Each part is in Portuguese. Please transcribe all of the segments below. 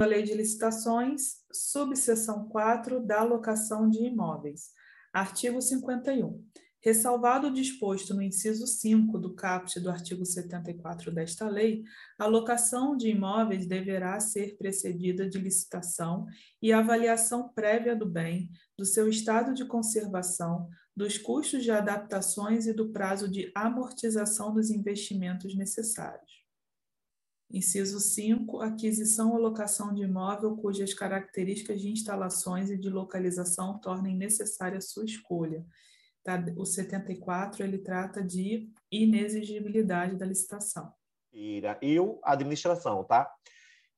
a Lei de Licitações, subseção 4 da locação de imóveis. Artigo 51. Ressalvado o disposto no inciso 5 do caput do artigo 74 desta lei, a locação de imóveis deverá ser precedida de licitação e avaliação prévia do bem, do seu estado de conservação, dos custos de adaptações e do prazo de amortização dos investimentos necessários. Inciso 5. Aquisição ou locação de imóvel cujas características de instalações e de localização tornem necessária sua escolha Tá? O 74 ele trata de inexigibilidade da licitação. Queira, eu, administração, tá?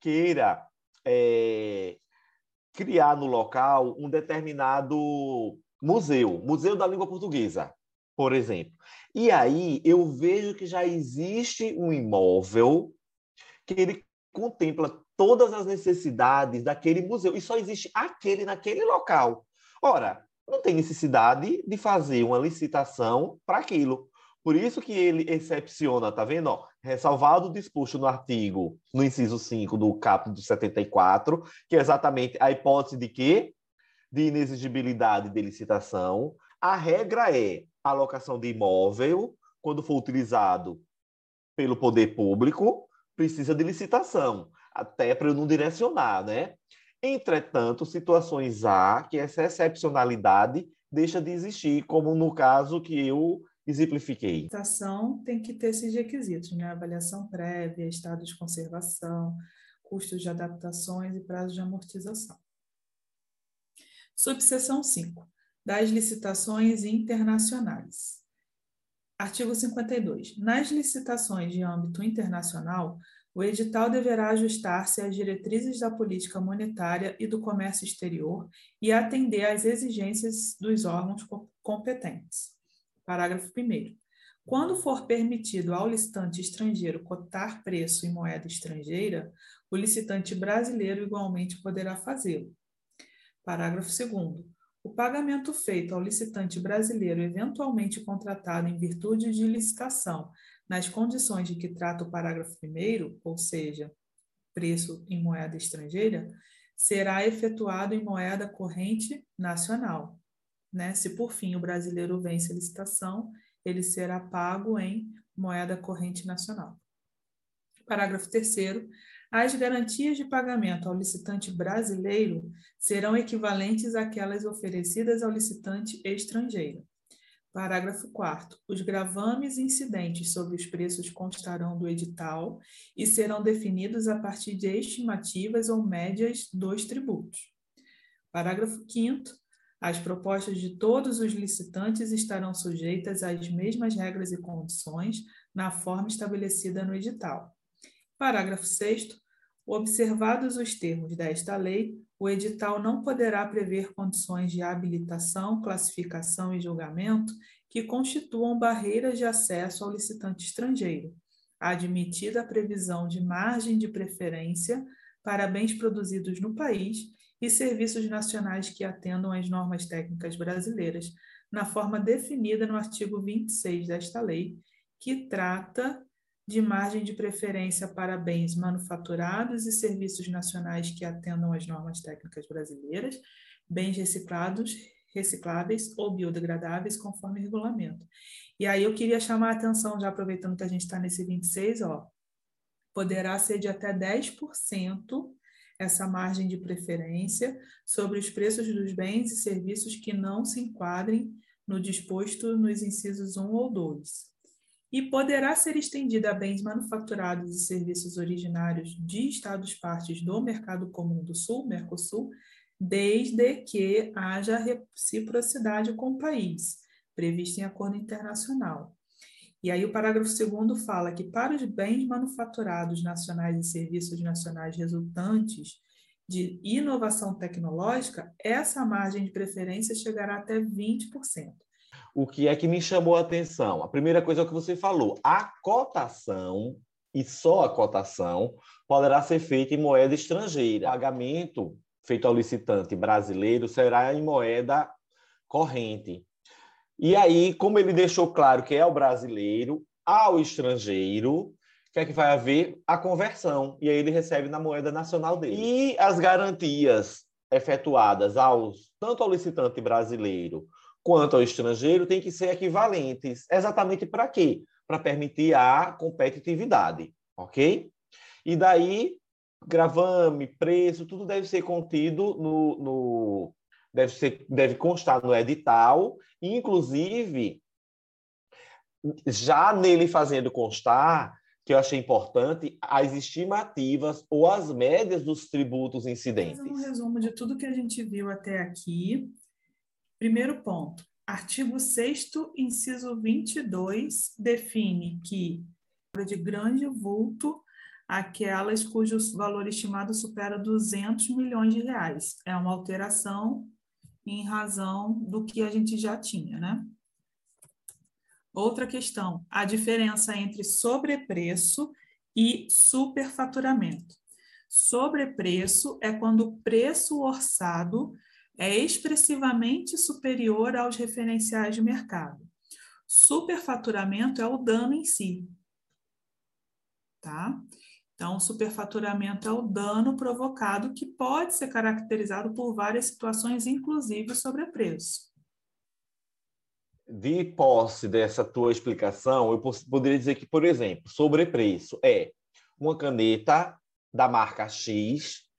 Queira é, criar no local um determinado museu, Museu da Língua Portuguesa, por exemplo. E aí eu vejo que já existe um imóvel que ele contempla todas as necessidades daquele museu e só existe aquele naquele local. Ora, não tem necessidade de fazer uma licitação para aquilo. Por isso que ele excepciona, tá vendo? Ressalvado o disposto no artigo, no inciso 5 do capítulo do 74, que é exatamente a hipótese de quê? De inexigibilidade de licitação. A regra é alocação de imóvel, quando for utilizado pelo poder público, precisa de licitação, até para eu não direcionar, né? Entretanto, situações há que essa excepcionalidade deixa de existir, como no caso que eu exemplifiquei. A licitação tem que ter esses requisitos, né? Avaliação prévia, estado de conservação, custos de adaptações e prazo de amortização. Subseção 5. Das licitações internacionais. Artigo 52. Nas licitações de âmbito internacional, o edital deverá ajustar-se às diretrizes da política monetária e do comércio exterior e atender às exigências dos órgãos competentes. Parágrafo 1. Quando for permitido ao licitante estrangeiro cotar preço em moeda estrangeira, o licitante brasileiro igualmente poderá fazê-lo. Parágrafo 2. O pagamento feito ao licitante brasileiro eventualmente contratado em virtude de licitação nas condições de que trata o parágrafo 1, ou seja, preço em moeda estrangeira, será efetuado em moeda corrente nacional. Né? Se por fim o brasileiro vence a licitação, ele será pago em moeda corrente nacional. Parágrafo 3. As garantias de pagamento ao licitante brasileiro serão equivalentes àquelas oferecidas ao licitante estrangeiro. Parágrafo 4. Os gravames incidentes sobre os preços constarão do edital e serão definidos a partir de estimativas ou médias dos tributos. Parágrafo 5. As propostas de todos os licitantes estarão sujeitas às mesmas regras e condições na forma estabelecida no edital. Parágrafo 6. Observados os termos desta lei, o edital não poderá prever condições de habilitação, classificação e julgamento que constituam barreiras de acesso ao licitante estrangeiro, admitida a previsão de margem de preferência para bens produzidos no país e serviços nacionais que atendam às normas técnicas brasileiras, na forma definida no artigo 26 desta lei, que trata de margem de preferência para bens manufaturados e serviços nacionais que atendam às normas técnicas brasileiras, bens reciclados, recicláveis ou biodegradáveis, conforme regulamento. E aí eu queria chamar a atenção, já aproveitando que a gente está nesse 26, ó, poderá ser de até 10% essa margem de preferência sobre os preços dos bens e serviços que não se enquadrem no disposto nos incisos 1 ou 2 e poderá ser estendida a bens manufaturados e serviços originários de Estados partes do Mercado Comum do Sul, Mercosul, desde que haja reciprocidade com o país, prevista em acordo internacional. E aí o parágrafo 2 fala que para os bens manufaturados nacionais e serviços nacionais resultantes de inovação tecnológica, essa margem de preferência chegará até 20% o que é que me chamou a atenção? A primeira coisa é o que você falou: a cotação, e só a cotação, poderá ser feita em moeda estrangeira. O pagamento feito ao licitante brasileiro será em moeda corrente. E aí, como ele deixou claro que é o brasileiro, ao estrangeiro, que é que vai haver? A conversão. E aí ele recebe na moeda nacional dele. E as garantias efetuadas aos, tanto ao licitante brasileiro quanto ao estrangeiro têm que ser equivalentes. Exatamente para quê? Para permitir a competitividade, ok? E daí, gravame, preço, tudo deve ser contido no, no deve, ser, deve constar no edital, inclusive já nele fazendo constar que eu achei importante as estimativas ou as médias dos tributos incidentes. um resumo de tudo que a gente viu até aqui. Primeiro ponto. Artigo 6 inciso 22, define que de grande vulto aquelas cujo valor estimado supera 200 milhões de reais. É uma alteração em razão do que a gente já tinha, né? Outra questão, a diferença entre sobrepreço e superfaturamento. Sobrepreço é quando o preço orçado é expressivamente superior aos referenciais de mercado. Superfaturamento é o dano em si. Tá? Então, superfaturamento é o dano provocado que pode ser caracterizado por várias situações, inclusive sobrepreço de posse dessa tua explicação, eu poderia dizer que, por exemplo, sobrepreço é uma caneta da marca X,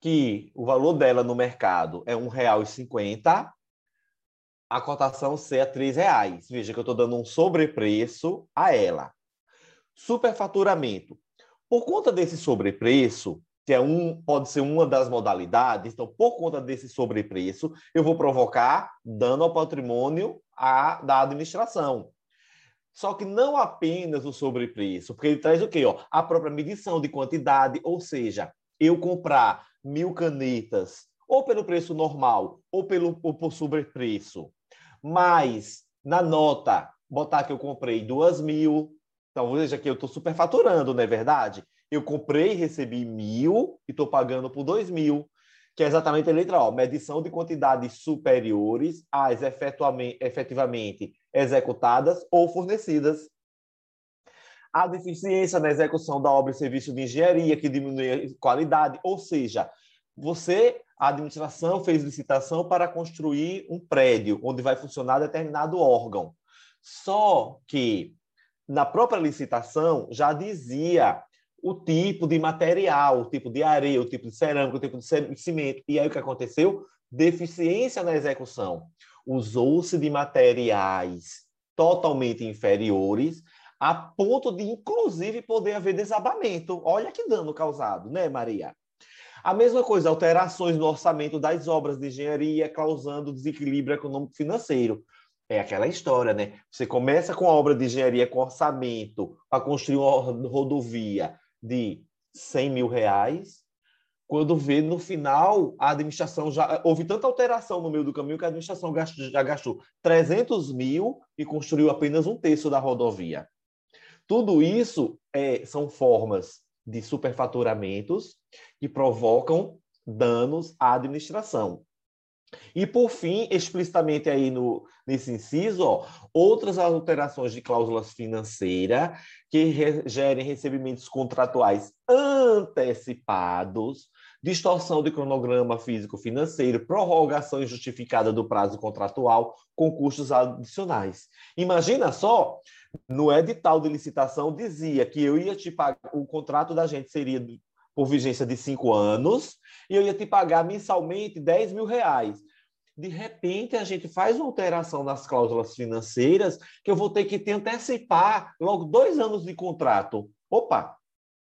que o valor dela no mercado é R$ 1,50, a cotação a R$ reais. Veja que eu estou dando um sobrepreço a ela. Superfaturamento. Por conta desse sobrepreço, que é um, pode ser uma das modalidades, então, por conta desse sobrepreço, eu vou provocar dano ao patrimônio a, da administração. Só que não apenas o sobrepreço, porque ele traz o quê? Ó? A própria medição de quantidade, ou seja, eu comprar mil canetas, ou pelo preço normal, ou pelo ou por sobrepreço, mas na nota, botar que eu comprei duas mil, então veja que eu estou superfaturando, não é verdade? Eu comprei recebi mil e estou pagando por dois mil que é exatamente a letra O, medição de quantidades superiores às efetivamente executadas ou fornecidas. A deficiência na execução da obra e serviço de engenharia, que diminui a qualidade, ou seja, você, a administração, fez licitação para construir um prédio onde vai funcionar determinado órgão. Só que na própria licitação já dizia o tipo de material, o tipo de areia, o tipo de cerâmica, o tipo de cimento. E aí o que aconteceu? Deficiência na execução. Usou-se de materiais totalmente inferiores, a ponto de, inclusive, poder haver desabamento. Olha que dano causado, né, Maria? A mesma coisa, alterações no orçamento das obras de engenharia, causando desequilíbrio econômico-financeiro. É aquela história, né? Você começa com a obra de engenharia com orçamento para construir uma rodovia de 100 mil reais, quando vê no final a administração já houve tanta alteração no meio do caminho que a administração gastou, já gastou 300 mil e construiu apenas um terço da rodovia. Tudo isso é, são formas de superfaturamentos que provocam danos à administração. E, por fim, explicitamente aí no, nesse inciso, ó, outras alterações de cláusulas financeiras que re, gerem recebimentos contratuais antecipados, distorção de cronograma físico-financeiro, prorrogação injustificada do prazo contratual com custos adicionais. Imagina só, no edital de licitação dizia que eu ia te pagar, o contrato da gente seria por vigência de cinco anos, e eu ia te pagar mensalmente 10 mil reais. De repente, a gente faz uma alteração nas cláusulas financeiras que eu vou ter que te antecipar logo dois anos de contrato. Opa,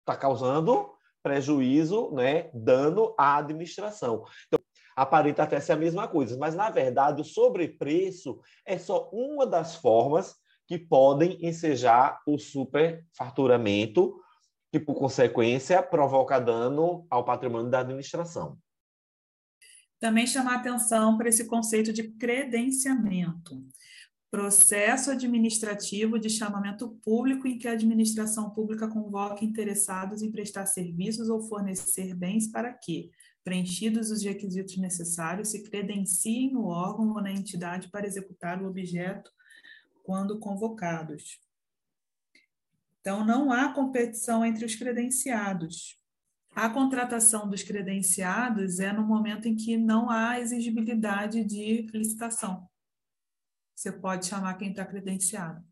está causando prejuízo, né, dano à administração. Então, aparenta até ser a mesma coisa, mas na verdade o sobrepreço é só uma das formas que podem ensejar o superfaturamento que, por consequência, provoca dano ao patrimônio da administração. Também chamar atenção para esse conceito de credenciamento. Processo administrativo de chamamento público em que a administração pública convoca interessados em prestar serviços ou fornecer bens para que, preenchidos os requisitos necessários, se credenciem no órgão ou na entidade para executar o objeto quando convocados Então, não há competição entre os credenciados. A contratação dos credenciados é no momento em que não há exigibilidade de licitação. Você pode chamar quem está credenciado.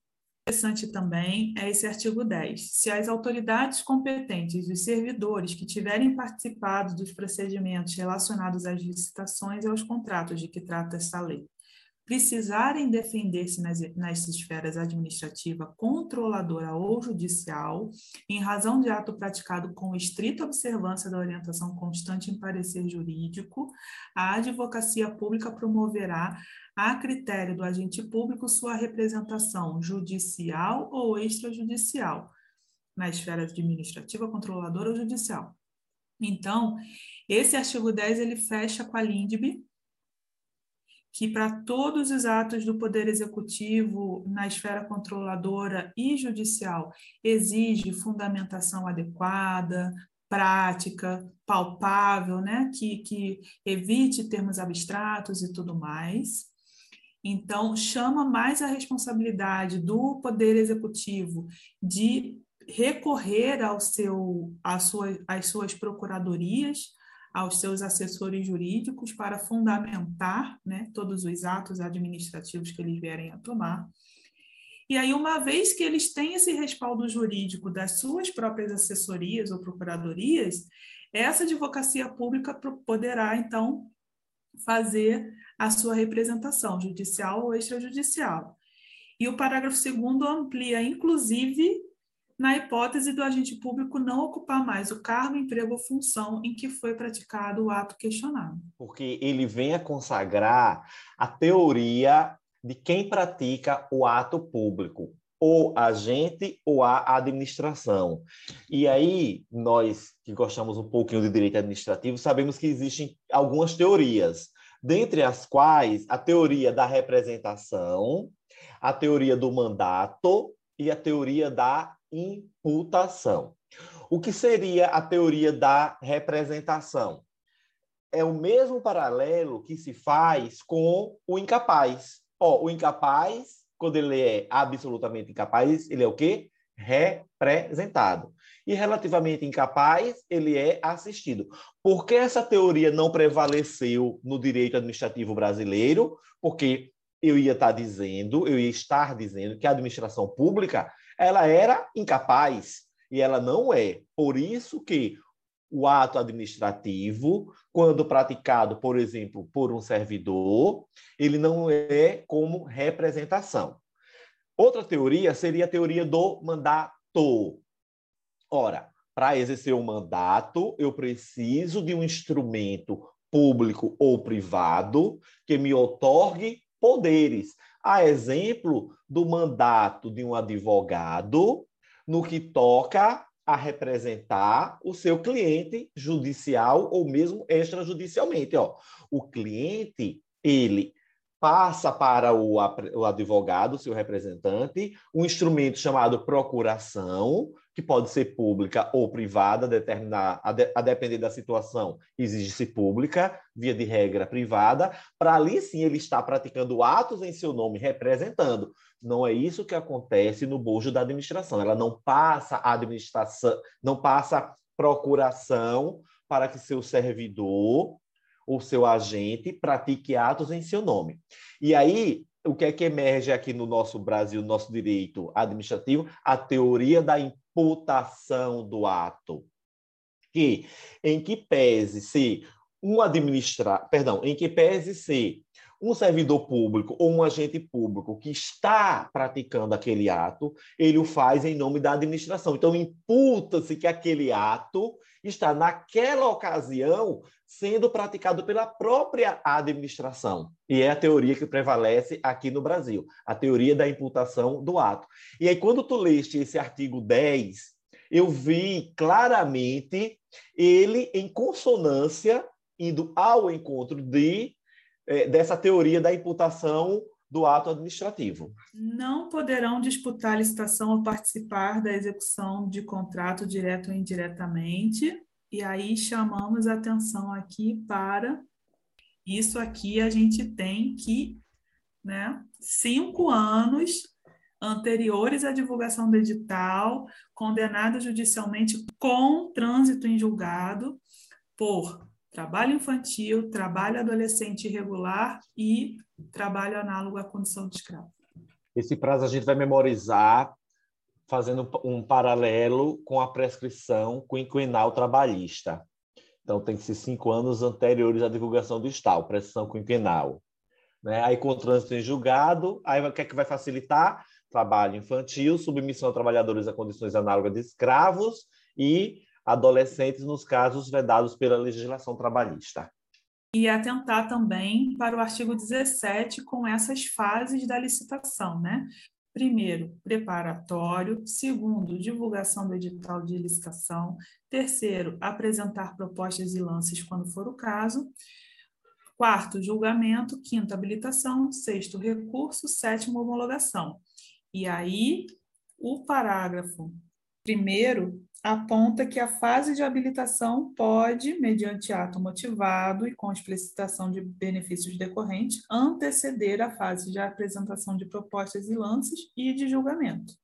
Interessante também é esse artigo 10. Se as autoridades competentes e os servidores que tiverem participado dos procedimentos relacionados às licitações e aos contratos de que trata esta lei precisarem defender-se nas, nas esferas administrativa, controladora ou judicial, em razão de ato praticado com estrita observância da orientação constante em parecer jurídico, a advocacia pública promoverá, a critério do agente público, sua representação judicial ou extrajudicial, na esfera administrativa, controladora ou judicial. Então, esse artigo 10 ele fecha com a LINDB, que para todos os atos do Poder Executivo na esfera controladora e judicial exige fundamentação adequada, prática, palpável, né? que, que evite termos abstratos e tudo mais. Então, chama mais a responsabilidade do Poder Executivo de recorrer ao seu, às, suas, às suas procuradorias aos seus assessores jurídicos para fundamentar né, todos os atos administrativos que eles vierem a tomar. E aí, uma vez que eles têm esse respaldo jurídico das suas próprias assessorias ou procuradorias, essa advocacia pública poderá, então, fazer a sua representação judicial ou extrajudicial. E o parágrafo segundo amplia, inclusive, na hipótese do agente público não ocupar mais o cargo, emprego ou função em que foi praticado o ato questionado. Porque ele vem a consagrar a teoria de quem pratica o ato público, ou agente ou a administração. E aí, nós que gostamos um pouquinho de direito administrativo, sabemos que existem algumas teorias, dentre as quais a teoria da representação, a teoria do mandato e a teoria da imputação. O que seria a teoria da representação? É o mesmo paralelo que se faz com o incapaz. O incapaz, quando ele é absolutamente incapaz, ele é o quê? Representado. E relativamente incapaz, ele é assistido. Por que essa teoria não prevaleceu no direito administrativo brasileiro? Porque eu ia estar dizendo, eu ia estar dizendo que a administração pública ela era incapaz e ela não é. Por isso que o ato administrativo, quando praticado, por exemplo, por um servidor, ele não é como representação. Outra teoria seria a teoria do mandato. Ora, para exercer o um mandato, eu preciso de um instrumento público ou privado que me otorgue poderes. A exemplo do mandato de um advogado no que toca a representar o seu cliente judicial ou mesmo extrajudicialmente. Ó. O cliente, ele passa para o, o advogado, seu representante, um instrumento chamado procuração, que pode ser pública ou privada, determinar, a, de, a depender da situação, exige-se pública, via de regra privada, para ali sim ele estar praticando atos em seu nome, representando. Não é isso que acontece no bojo da administração. Ela não passa administração, não passa procuração para que seu servidor ou seu agente pratique atos em seu nome. E aí, o que é que emerge aqui no nosso Brasil, no nosso direito administrativo? A teoria da imputação do ato. Que, em que pese se um administrar, perdão, em que pese se um servidor público ou um agente público que está praticando aquele ato, ele o faz em nome da administração. Então, imputa-se que aquele ato está, naquela ocasião, sendo praticado pela própria administração. E é a teoria que prevalece aqui no Brasil, a teoria da imputação do ato. E aí, quando tu leste esse artigo 10, eu vi claramente ele em consonância, indo ao encontro de, eh, dessa teoria da imputação do ato administrativo. Não poderão disputar licitação ou participar da execução de contrato direto ou indiretamente. E aí chamamos a atenção aqui para isso aqui a gente tem que, né, cinco anos anteriores à divulgação do edital, condenados judicialmente com trânsito em julgado por trabalho infantil, trabalho adolescente irregular e trabalho análogo à condição de escravo. Esse prazo a gente vai memorizar fazendo um paralelo com a prescrição quinquenal trabalhista. Então, tem que ser cinco anos anteriores à divulgação do estado, prescrição quinquenal. Né? Aí, com o trânsito em julgado, aí o que é que vai facilitar? Trabalho infantil, submissão a trabalhadores a condições análogas de escravos e adolescentes nos casos vedados pela legislação trabalhista. E atentar também para o artigo 17 com essas fases da licitação, né? Primeiro, preparatório. Segundo, divulgação do edital de licitação. Terceiro, apresentar propostas e lances quando for o caso. Quarto, julgamento. Quinto, habilitação. Sexto, recurso. Sétimo, homologação. E aí, o parágrafo primeiro aponta que a fase de habilitação pode, mediante ato motivado e com explicitação de benefícios decorrentes, anteceder a fase de apresentação de propostas e lances e de julgamento,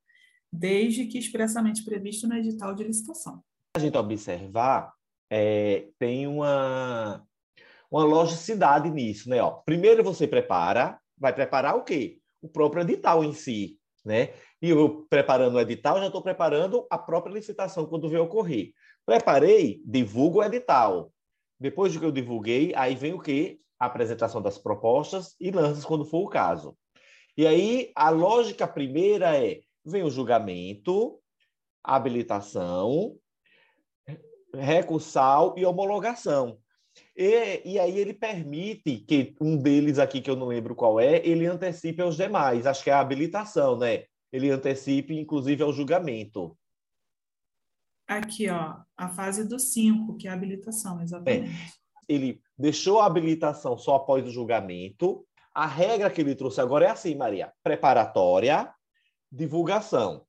desde que expressamente previsto no edital de licitação. A gente observar, é, tem uma, uma logicidade nisso, né? Ó, primeiro você prepara, vai preparar o quê? O próprio edital em si, né? E eu preparando o edital, já estou preparando a própria licitação quando vem ocorrer. Preparei, divulgo o edital. Depois de que eu divulguei, aí vem o quê? A apresentação das propostas e lanças quando for o caso. E aí, a lógica primeira é, vem o julgamento, habilitação, recursal e homologação. E, e, aí ele permite que um deles aqui, que eu não lembro qual é, ele antecipe aos demais. Acho que é a habilitação, né? ele antecipe, inclusive, ao julgamento. Aqui, ó, a fase do 5, que é a habilitação, exatamente. É. Ele deixou a habilitação só após o julgamento. A regra que ele trouxe agora é assim, Maria: preparatória, divulgação.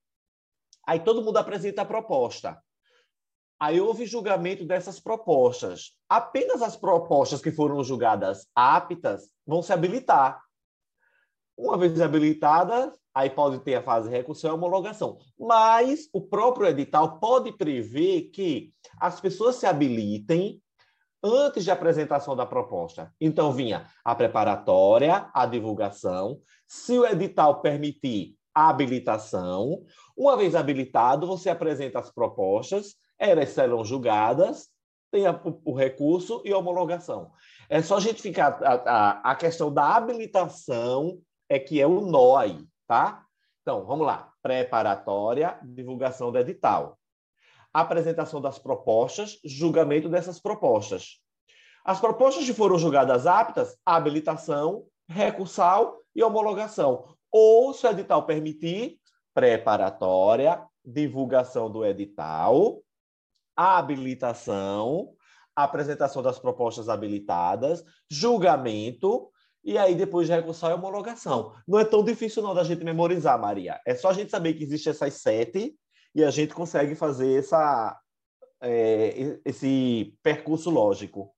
Aí todo mundo apresenta a proposta. Aí houve julgamento dessas propostas. Apenas as propostas que foram julgadas aptas vão se habilitar. Uma vez habilitadas, aí pode ter a fase de recursão e homologação. Mas o próprio edital pode prever que as pessoas se habilitem antes de apresentação da proposta. Então, vinha a preparatória, a divulgação, se o edital permitir a habilitação. Uma vez habilitado, você apresenta as propostas, elas serão julgadas, tem o recurso e a homologação. É só a gente ficar. A, a, a questão da habilitação é que é o aí tá? Então, vamos lá. Preparatória, divulgação do edital. Apresentação das propostas, julgamento dessas propostas. As propostas que foram julgadas aptas, habilitação, recursal e homologação. Ou, se o edital permitir, preparatória, divulgação do edital, habilitação, apresentação das propostas habilitadas, julgamento e aí depois de recursal e homologação. Não é tão difícil não da gente memorizar, Maria. É só a gente saber que existem essas sete e a gente consegue fazer essa, é, esse percurso lógico.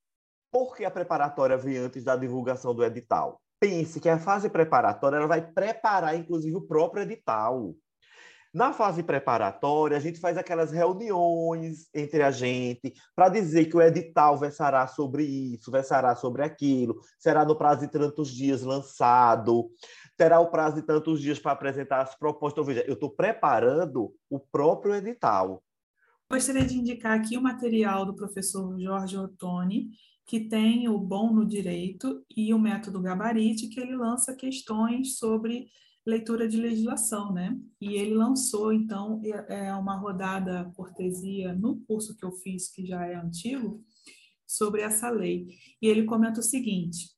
Por que a preparatória vem antes da divulgação do edital? Pense que a fase preparatória ela vai preparar, inclusive, o próprio edital. Na fase preparatória, a gente faz aquelas reuniões entre a gente para dizer que o edital versará sobre isso, versará sobre aquilo, será no prazo de tantos dias lançado, terá o prazo de tantos dias para apresentar as propostas. Então, veja, eu estou preparando o próprio edital. Gostaria de indicar aqui o material do professor Jorge Ottoni, que tem o Bom no Direito e o Método Gabarite, que ele lança questões sobre leitura de legislação, né? E ele lançou, então, é, é uma rodada cortesia no curso que eu fiz, que já é antigo, sobre essa lei. E ele comenta o seguinte: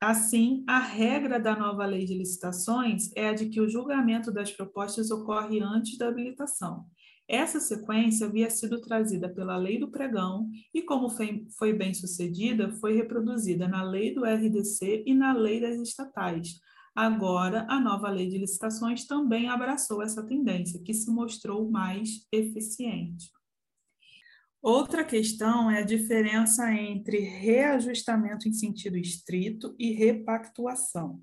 assim, a regra da nova lei de licitações é a de que o julgamento das propostas ocorre antes da habilitação. Essa sequência havia sido trazida pela Lei do Pregão e, como foi bem sucedida, foi reproduzida na Lei do RDC e na Lei das Estatais, Agora, a nova lei de licitações também abraçou essa tendência, que se mostrou mais eficiente. Outra questão é a diferença entre reajustamento em sentido estrito e repactuação.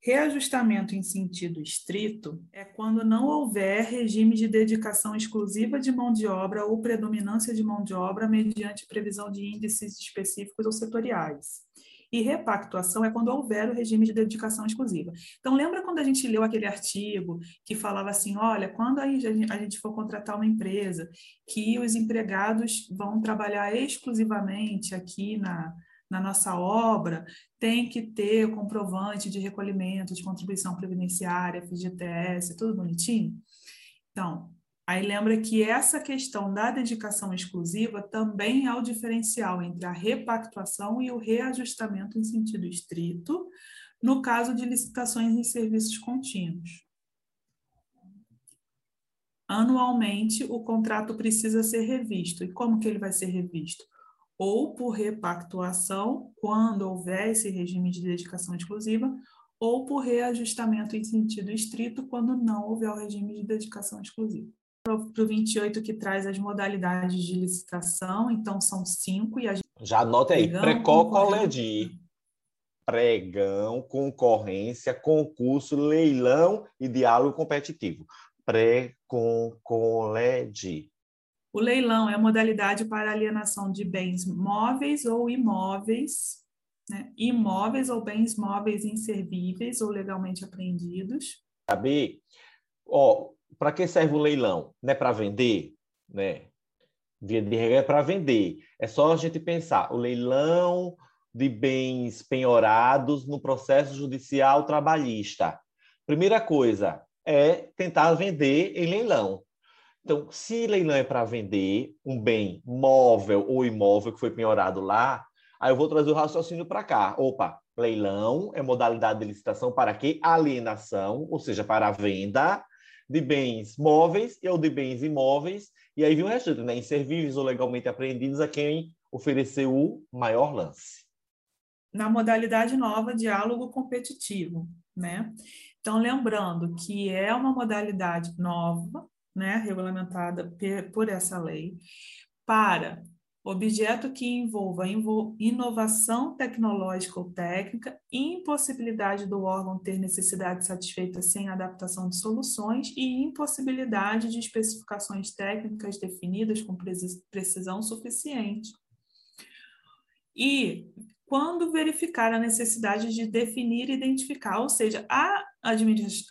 Reajustamento em sentido estrito é quando não houver regime de dedicação exclusiva de mão de obra ou predominância de mão de obra mediante previsão de índices específicos ou setoriais. E repactuação é quando houver o regime de dedicação exclusiva. Então, lembra quando a gente leu aquele artigo que falava assim: olha, quando a gente for contratar uma empresa, que os empregados vão trabalhar exclusivamente aqui na, na nossa obra tem que ter comprovante de recolhimento de contribuição previdenciária, FGTS, tudo bonitinho. Então, aí lembra que essa questão da dedicação exclusiva também é o diferencial entre a repactuação e o reajustamento em sentido estrito, no caso de licitações em serviços contínuos. Anualmente, o contrato precisa ser revisto. E como que ele vai ser revisto? ou por repactuação, quando houver esse regime de dedicação exclusiva, ou por reajustamento em sentido estrito, quando não houver o regime de dedicação exclusiva. Para o 28, que traz as modalidades de licitação, então são cinco. E a gente... Já anota aí: Precó-Coledi, pregão, concorrência, concurso, leilão e diálogo competitivo. Pré-Concoledi. O leilão é a modalidade para alienação de bens móveis ou imóveis, né? imóveis ou bens móveis inservíveis ou legalmente apreendidos. Sabe, ó, para que serve o leilão? Não é para vender, né? Via de regra é para vender. É só a gente pensar, o leilão de bens penhorados no processo judicial trabalhista. Primeira coisa é tentar vender em leilão. Então, se leilão é para vender um bem móvel ou imóvel que foi penhorado lá, aí eu vou trazer o raciocínio para cá. Opa, leilão é modalidade de licitação para quê? Alienação, ou seja, para a venda de bens móveis ou de bens imóveis. E aí vem o resto, né? Inservíveis ou legalmente apreendidos a quem ofereceu o maior lance. Na modalidade nova, diálogo competitivo, né? Então, lembrando que é uma modalidade nova, né, regulamentada por essa lei, para objeto que envolva inovação tecnológica ou técnica, impossibilidade do órgão ter necessidade satisfeita sem adaptação de soluções e impossibilidade de especificações técnicas definidas com precisão suficiente. E quando verificar a necessidade de definir e identificar, ou seja, a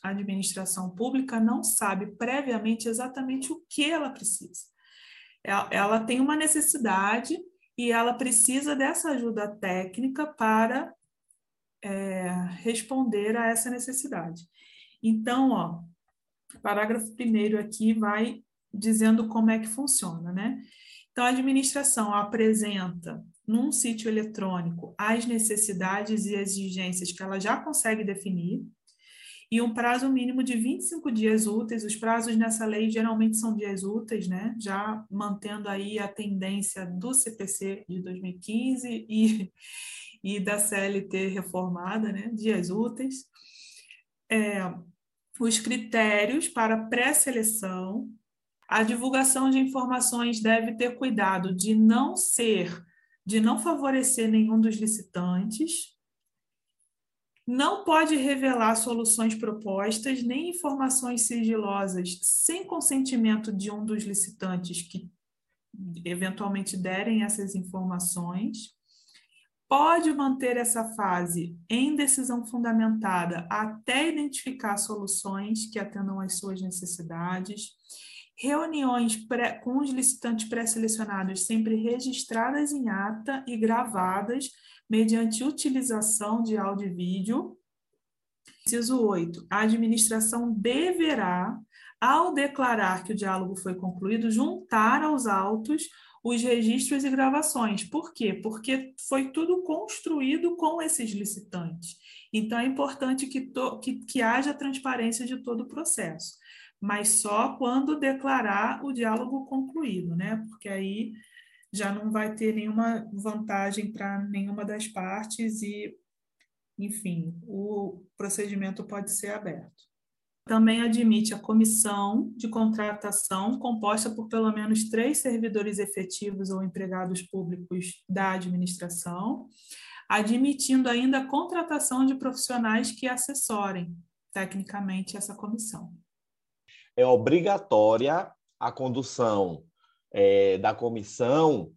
administração pública não sabe previamente exatamente o que ela precisa. Ela tem uma necessidade e ela precisa dessa ajuda técnica para é, responder a essa necessidade. Então, ó, parágrafo primeiro aqui vai dizendo como é que funciona, né? Então, a administração apresenta num sítio eletrônico as necessidades e exigências que ela já consegue definir, e um prazo mínimo de 25 dias úteis. Os prazos nessa lei geralmente são dias úteis, né? Já mantendo aí a tendência do CPC de 2015 e, e da CLT reformada, né? Dias úteis. É, os critérios para pré-seleção. A divulgação de informações deve ter cuidado de não ser de não favorecer nenhum dos licitantes, não pode revelar soluções propostas nem informações sigilosas sem consentimento de um dos licitantes que eventualmente derem essas informações. Pode manter essa fase em decisão fundamentada até identificar soluções que atendam às suas necessidades reuniões pré, com os licitantes pré-selecionados sempre registradas em ata e gravadas mediante utilização de áudio e vídeo. Inciso 8. A administração deverá, ao declarar que o diálogo foi concluído, juntar aos autos os registros e gravações. Por quê? Porque foi tudo construído com esses licitantes. Então, é importante que, to, que, que haja transparência de todo o processo mas só quando declarar o diálogo concluído, né? Porque aí já não vai ter nenhuma vantagem para nenhuma das partes e, enfim, o procedimento pode ser aberto. Também admite a comissão de contratação composta por pelo menos três servidores efetivos ou empregados públicos da administração, admitindo ainda a contratação de profissionais que assessorem tecnicamente essa comissão. É obrigatória a condução é, da comissão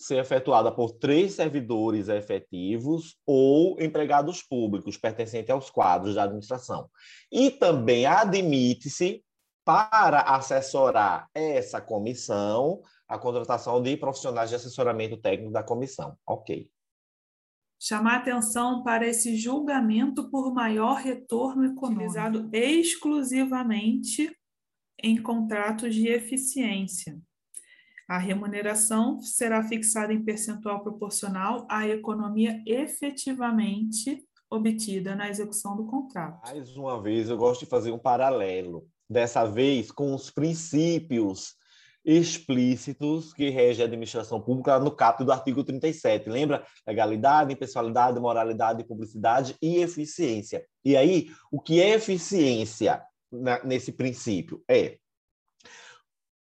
ser efetuada por três servidores efetivos ou empregados públicos pertencentes aos quadros da administração. E também admite-se, para assessorar essa comissão, a contratação de profissionais de assessoramento técnico da comissão. Ok. Chamar atenção para esse julgamento por maior retorno econômico, utilizado exclusivamente em contratos de eficiência a remuneração será fixada em percentual proporcional à economia efetivamente obtida na execução do contrato. Mais uma vez, eu gosto de fazer um paralelo, dessa vez com os princípios explícitos que regem a administração pública no capítulo do artigo 37. Lembra? Legalidade, impessoalidade, moralidade, publicidade e eficiência. E aí, o que é eficiência nesse princípio? É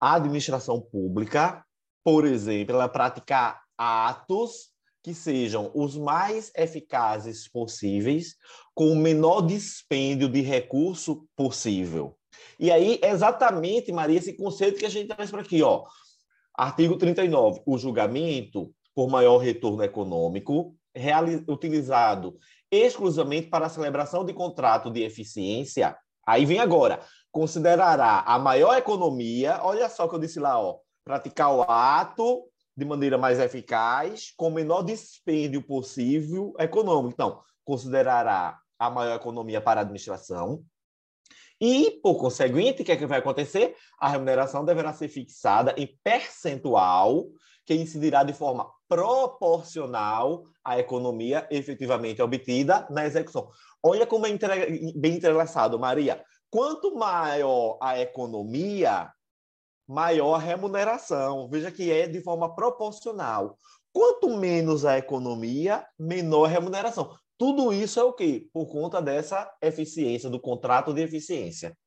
a administração pública, por exemplo, ela praticar atos que sejam os mais eficazes possíveis, com o menor dispêndio de recurso possível. E aí, exatamente, Maria, esse conceito que a gente traz para aqui, ó. Artigo 39, o julgamento por maior retorno econômico, utilizado exclusivamente para a celebração de contrato de eficiência. Aí vem agora, considerará a maior economia, olha só que eu disse lá, ó, praticar o ato de maneira mais eficaz, com o menor dispêndio possível econômico. Então, considerará a maior economia para a administração. E, por conseguinte, o que, é que vai acontecer? A remuneração deverá ser fixada em percentual que incidirá de forma proporcional à economia efetivamente obtida na execução. Olha como é bem entrelaçado, Maria. Quanto maior a economia, maior a remuneração. Veja que é de forma proporcional. Quanto menos a economia, menor a remuneração. Tudo isso é o quê? Por conta dessa eficiência, do contrato de eficiência.